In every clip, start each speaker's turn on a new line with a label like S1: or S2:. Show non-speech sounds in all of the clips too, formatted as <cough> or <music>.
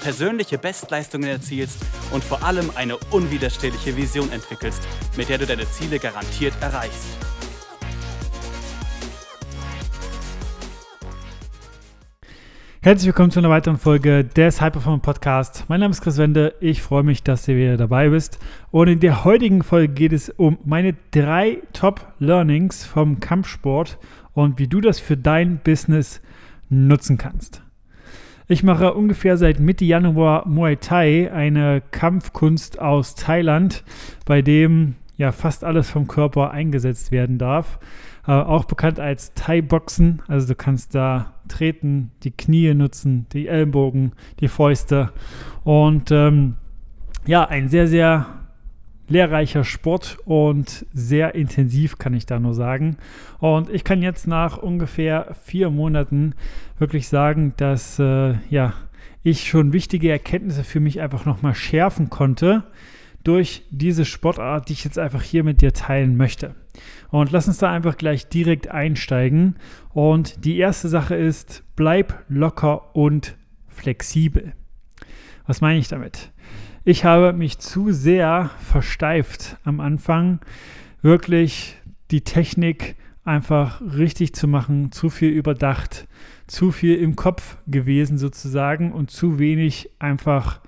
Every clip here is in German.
S1: persönliche Bestleistungen erzielst und vor allem eine unwiderstehliche Vision entwickelst, mit der du deine Ziele garantiert erreichst.
S2: Herzlich willkommen zu einer weiteren Folge des High Performance Podcast. Mein Name ist Chris Wende. Ich freue mich, dass du wieder dabei bist. Und in der heutigen Folge geht es um meine drei Top Learnings vom Kampfsport und wie du das für dein Business nutzen kannst. Ich mache ungefähr seit Mitte Januar Muay Thai, eine Kampfkunst aus Thailand, bei dem ja fast alles vom Körper eingesetzt werden darf. Äh, auch bekannt als Thai-Boxen. Also du kannst da treten, die Knie nutzen, die Ellenbogen, die Fäuste. Und ähm, ja, ein sehr, sehr lehrreicher Sport und sehr intensiv, kann ich da nur sagen. Und ich kann jetzt nach ungefähr vier Monaten wirklich sagen, dass äh, ja, ich schon wichtige Erkenntnisse für mich einfach nochmal schärfen konnte durch diese Sportart, die ich jetzt einfach hier mit dir teilen möchte. Und lass uns da einfach gleich direkt einsteigen. Und die erste Sache ist, bleib locker und flexibel. Was meine ich damit? Ich habe mich zu sehr versteift am Anfang, wirklich die Technik einfach richtig zu machen, zu viel überdacht, zu viel im Kopf gewesen sozusagen und zu wenig einfach,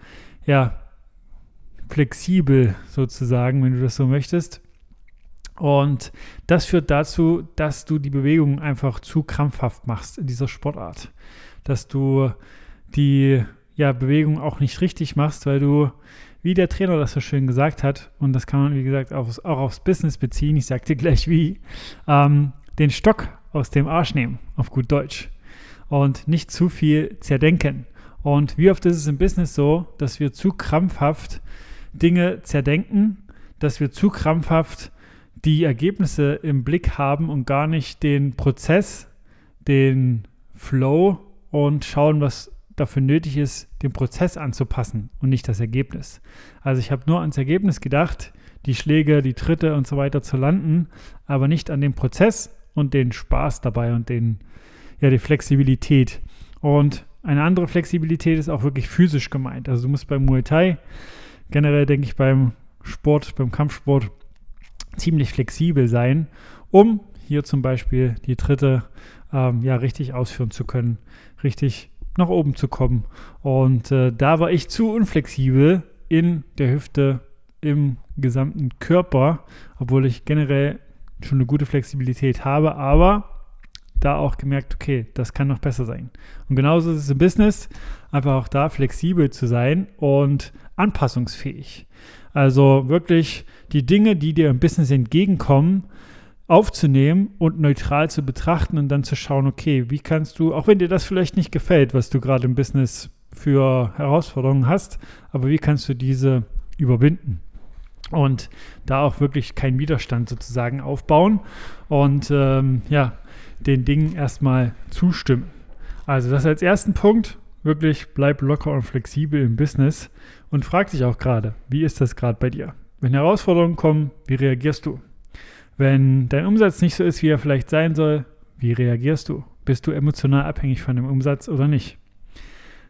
S2: ja, flexibel sozusagen, wenn du das so möchtest. Und das führt dazu, dass du die Bewegung einfach zu krampfhaft machst in dieser Sportart. Dass du die ja, Bewegung auch nicht richtig machst, weil du, wie der Trainer das so schön gesagt hat, und das kann man, wie gesagt, auch, auch aufs Business beziehen, ich sag dir gleich wie, ähm, den Stock aus dem Arsch nehmen, auf gut Deutsch. Und nicht zu viel zerdenken. Und wie oft ist es im Business so, dass wir zu krampfhaft Dinge zerdenken, dass wir zu krampfhaft die Ergebnisse im Blick haben und gar nicht den Prozess, den Flow und schauen, was dafür nötig ist, den Prozess anzupassen und nicht das Ergebnis. Also ich habe nur ans Ergebnis gedacht, die Schläge, die Tritte und so weiter zu landen, aber nicht an den Prozess und den Spaß dabei und den, ja, die Flexibilität. Und eine andere Flexibilität ist auch wirklich physisch gemeint. Also du musst beim Muay Thai, generell denke ich beim Sport, beim Kampfsport, ziemlich flexibel sein, um hier zum Beispiel die Tritte ähm, ja richtig ausführen zu können, richtig nach oben zu kommen. Und äh, da war ich zu unflexibel in der Hüfte, im gesamten Körper, obwohl ich generell schon eine gute Flexibilität habe, aber da auch gemerkt, okay, das kann noch besser sein. Und genauso ist es im Business, einfach auch da flexibel zu sein und anpassungsfähig. Also wirklich die Dinge, die dir im Business entgegenkommen, aufzunehmen und neutral zu betrachten und dann zu schauen, okay, wie kannst du, auch wenn dir das vielleicht nicht gefällt, was du gerade im Business für Herausforderungen hast, aber wie kannst du diese überwinden? Und da auch wirklich keinen Widerstand sozusagen aufbauen und ähm, ja, den Dingen erstmal zustimmen. Also das als ersten Punkt, wirklich bleib locker und flexibel im Business und frag dich auch gerade, wie ist das gerade bei dir? Wenn Herausforderungen kommen, wie reagierst du? Wenn dein Umsatz nicht so ist, wie er vielleicht sein soll, wie reagierst du? Bist du emotional abhängig von dem Umsatz oder nicht?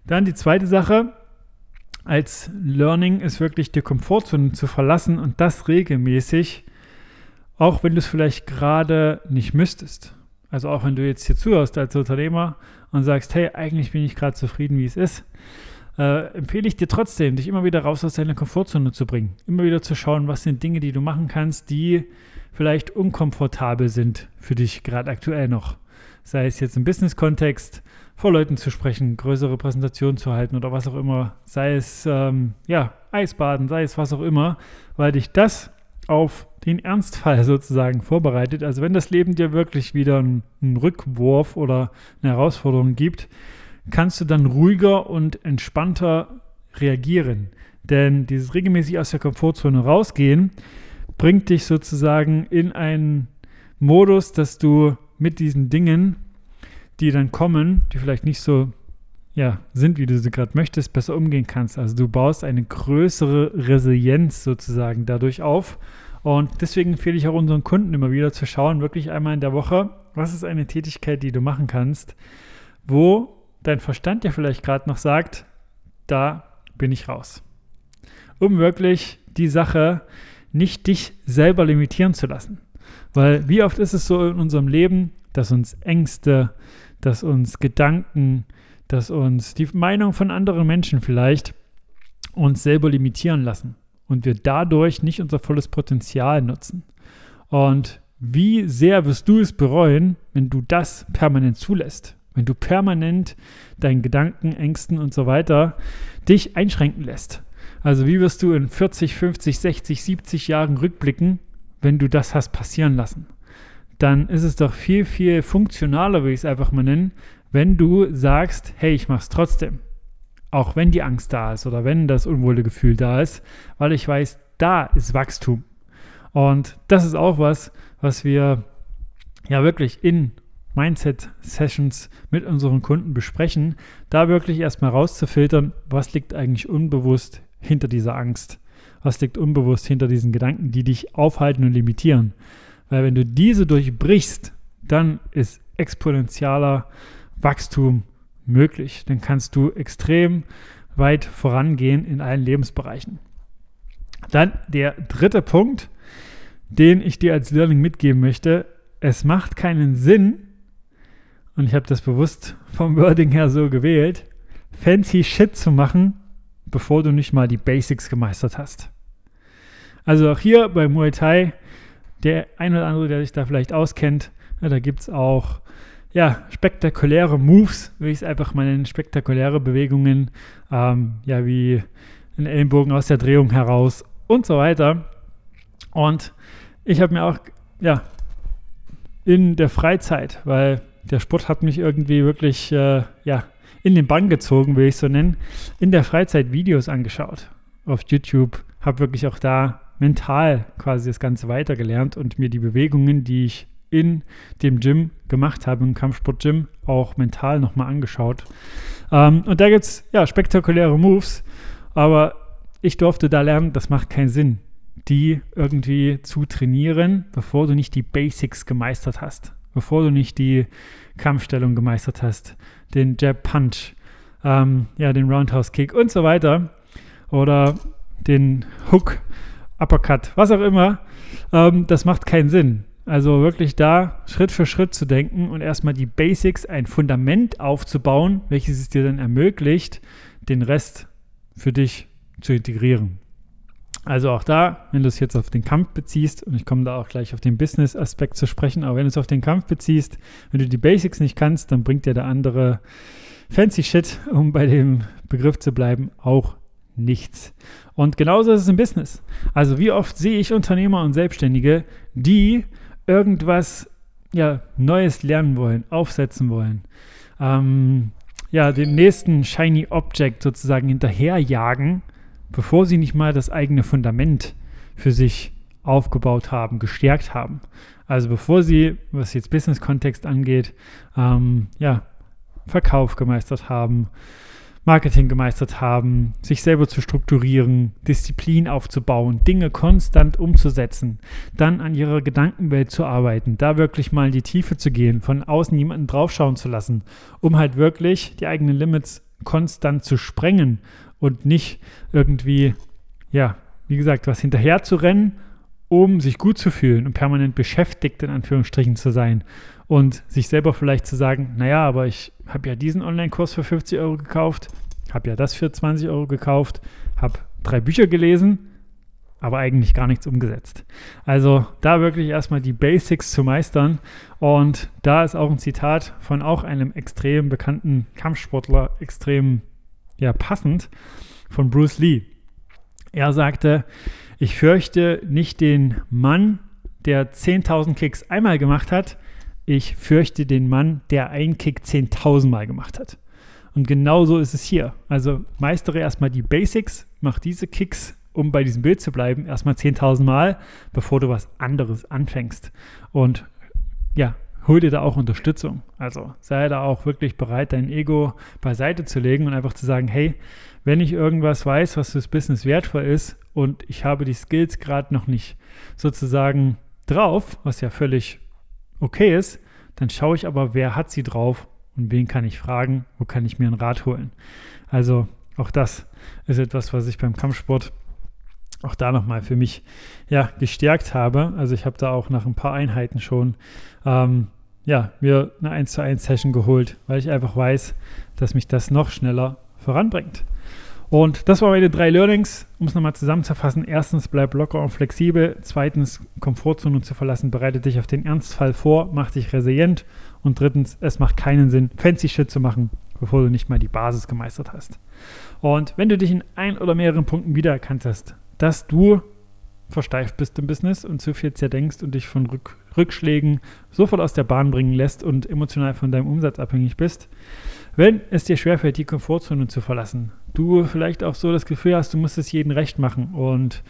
S2: Dann die zweite Sache, als Learning ist wirklich die Komfortzone zu verlassen und das regelmäßig, auch wenn du es vielleicht gerade nicht müsstest. Also auch wenn du jetzt hier zuhörst als Unternehmer und sagst, hey, eigentlich bin ich gerade zufrieden, wie es ist, äh, empfehle ich dir trotzdem, dich immer wieder raus aus deiner Komfortzone zu bringen. Immer wieder zu schauen, was sind Dinge, die du machen kannst, die vielleicht unkomfortabel sind für dich gerade aktuell noch. Sei es jetzt im Business-Kontext, vor Leuten zu sprechen, größere Präsentationen zu halten oder was auch immer. Sei es ähm, ja, Eisbaden, sei es was auch immer, weil dich das auf den Ernstfall <laughs> sozusagen vorbereitet. Also wenn das Leben dir wirklich wieder einen, einen Rückwurf oder eine Herausforderung gibt, kannst du dann ruhiger und entspannter reagieren. Denn dieses regelmäßig aus der Komfortzone rausgehen, bringt dich sozusagen in einen Modus, dass du mit diesen Dingen, die dann kommen, die vielleicht nicht so ja, sind, wie du sie gerade möchtest, besser umgehen kannst. Also du baust eine größere Resilienz sozusagen dadurch auf. Und deswegen empfehle ich auch unseren Kunden immer wieder zu schauen, wirklich einmal in der Woche, was ist eine Tätigkeit, die du machen kannst, wo dein Verstand dir vielleicht gerade noch sagt, da bin ich raus. Um wirklich die Sache nicht dich selber limitieren zu lassen. Weil wie oft ist es so in unserem Leben, dass uns Ängste, dass uns Gedanken, dass uns die Meinung von anderen Menschen vielleicht uns selber limitieren lassen und wir dadurch nicht unser volles Potenzial nutzen. Und wie sehr wirst du es bereuen, wenn du das permanent zulässt? Wenn du permanent deinen Gedanken, Ängsten und so weiter dich einschränken lässt. Also wie wirst du in 40, 50, 60, 70 Jahren rückblicken, wenn du das hast passieren lassen? Dann ist es doch viel, viel funktionaler, würde ich es einfach mal nennen, wenn du sagst, hey, ich mach's trotzdem. Auch wenn die Angst da ist oder wenn das unwohle Gefühl da ist, weil ich weiß, da ist Wachstum. Und das ist auch was, was wir ja wirklich in Mindset-Sessions mit unseren Kunden besprechen, da wirklich erstmal rauszufiltern, was liegt eigentlich unbewusst hinter dieser Angst, was liegt unbewusst hinter diesen Gedanken, die dich aufhalten und limitieren. Weil wenn du diese durchbrichst, dann ist exponentieller Wachstum möglich. Dann kannst du extrem weit vorangehen in allen Lebensbereichen. Dann der dritte Punkt, den ich dir als Learning mitgeben möchte. Es macht keinen Sinn, und ich habe das bewusst vom Wording her so gewählt, fancy Shit zu machen, bevor du nicht mal die Basics gemeistert hast. Also auch hier bei Muay Thai, der ein oder andere, der sich da vielleicht auskennt, ja, da gibt es auch ja, spektakuläre Moves, will ich es einfach mal nennen, spektakuläre Bewegungen, ähm, ja, wie ein Ellenbogen aus der Drehung heraus und so weiter. Und ich habe mir auch, ja, in der Freizeit, weil der Sport hat mich irgendwie wirklich, äh, ja, in den Bann gezogen, will ich so nennen, in der Freizeit Videos angeschaut auf YouTube, habe wirklich auch da mental quasi das Ganze weitergelernt und mir die Bewegungen, die ich in dem Gym gemacht habe, im Kampfsport-Gym, auch mental nochmal angeschaut. Ähm, und da gibt es ja spektakuläre Moves, aber ich durfte da lernen, das macht keinen Sinn, die irgendwie zu trainieren, bevor du nicht die Basics gemeistert hast, bevor du nicht die Kampfstellung gemeistert hast, den Jab Punch, ähm, ja, den Roundhouse Kick und so weiter oder den Hook, Uppercut, was auch immer. Ähm, das macht keinen Sinn. Also wirklich da Schritt für Schritt zu denken und erstmal die Basics, ein Fundament aufzubauen, welches es dir dann ermöglicht, den Rest für dich zu integrieren. Also auch da, wenn du es jetzt auf den Kampf beziehst, und ich komme da auch gleich auf den Business-Aspekt zu sprechen, aber wenn du es auf den Kampf beziehst, wenn du die Basics nicht kannst, dann bringt dir der andere fancy Shit, um bei dem Begriff zu bleiben, auch nichts. Und genauso ist es im Business. Also wie oft sehe ich Unternehmer und Selbstständige, die irgendwas ja, Neues lernen wollen, aufsetzen wollen, ähm, ja, dem nächsten Shiny Object sozusagen hinterherjagen, bevor sie nicht mal das eigene Fundament für sich aufgebaut haben, gestärkt haben. Also bevor sie, was jetzt Business-Kontext angeht, ähm, ja, Verkauf gemeistert haben, Marketing gemeistert haben, sich selber zu strukturieren, Disziplin aufzubauen, Dinge konstant umzusetzen, dann an ihrer Gedankenwelt zu arbeiten, da wirklich mal in die Tiefe zu gehen, von außen jemanden draufschauen zu lassen, um halt wirklich die eigenen Limits konstant zu sprengen und nicht irgendwie, ja, wie gesagt, was hinterher zu rennen, um sich gut zu fühlen und permanent beschäftigt in Anführungsstrichen zu sein und sich selber vielleicht zu sagen, naja, aber ich habe ja diesen Online-Kurs für 50 Euro gekauft, habe ja das für 20 Euro gekauft, habe drei Bücher gelesen, aber eigentlich gar nichts umgesetzt. Also da wirklich erstmal die Basics zu meistern. Und da ist auch ein Zitat von auch einem extrem bekannten Kampfsportler extrem ja, passend von Bruce Lee. Er sagte, ich fürchte nicht den Mann, der 10.000 Kicks einmal gemacht hat, ich fürchte den Mann, der einen Kick 10.000 Mal gemacht hat. Und genau so ist es hier. Also meistere erstmal die Basics, mach diese Kicks um bei diesem Bild zu bleiben, erstmal 10.000 Mal, bevor du was anderes anfängst. Und ja, hol dir da auch Unterstützung. Also sei da auch wirklich bereit, dein Ego beiseite zu legen und einfach zu sagen, hey, wenn ich irgendwas weiß, was fürs Business wertvoll ist und ich habe die Skills gerade noch nicht sozusagen drauf, was ja völlig okay ist, dann schaue ich aber, wer hat sie drauf und wen kann ich fragen, wo kann ich mir einen Rat holen. Also auch das ist etwas, was ich beim Kampfsport auch da nochmal für mich ja, gestärkt habe. Also ich habe da auch nach ein paar Einheiten schon ähm, ja, mir eine 1 zu 1 Session geholt, weil ich einfach weiß, dass mich das noch schneller voranbringt. Und das waren meine drei Learnings, um es nochmal zusammenzufassen. Erstens, bleib locker und flexibel. Zweitens, Komfortzone zu verlassen, bereite dich auf den Ernstfall vor, mach dich resilient. Und drittens, es macht keinen Sinn, fancy Shit zu machen, bevor du nicht mal die Basis gemeistert hast. Und wenn du dich in ein oder mehreren Punkten wiedererkannt hast, dass du versteift bist im Business und zu viel zerdenkst und dich von Rück Rückschlägen sofort aus der Bahn bringen lässt und emotional von deinem Umsatz abhängig bist, wenn es dir schwerfällt, die Komfortzone zu verlassen, du vielleicht auch so das Gefühl hast, du musst es jedem recht machen und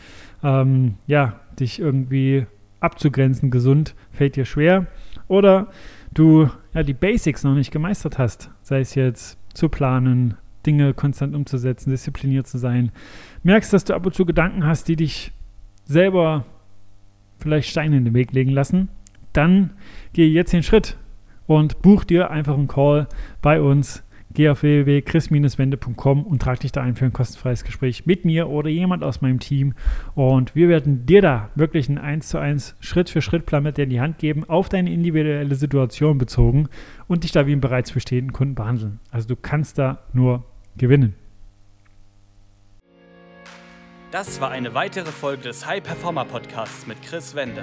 S2: ähm, ja, dich irgendwie abzugrenzen, gesund, fällt dir schwer. Oder du ja die Basics noch nicht gemeistert hast, sei es jetzt zu planen, Dinge konstant umzusetzen, diszipliniert zu sein, merkst, dass du ab und zu Gedanken hast, die dich selber vielleicht Steine in den Weg legen lassen, dann gehe jetzt den Schritt und buch dir einfach einen Call bei uns. Geh auf www.chris-wende.com und trag dich da ein für ein kostenfreies Gespräch mit mir oder jemand aus meinem Team. Und wir werden dir da wirklich einen 1 zu 1 Schritt für Schritt Plan mit dir in die Hand geben, auf deine individuelle Situation bezogen und dich da wie einen bereits bestehenden Kunden behandeln. Also du kannst da nur gewinnen.
S1: Das war eine weitere Folge des High Performer Podcasts mit Chris Wende.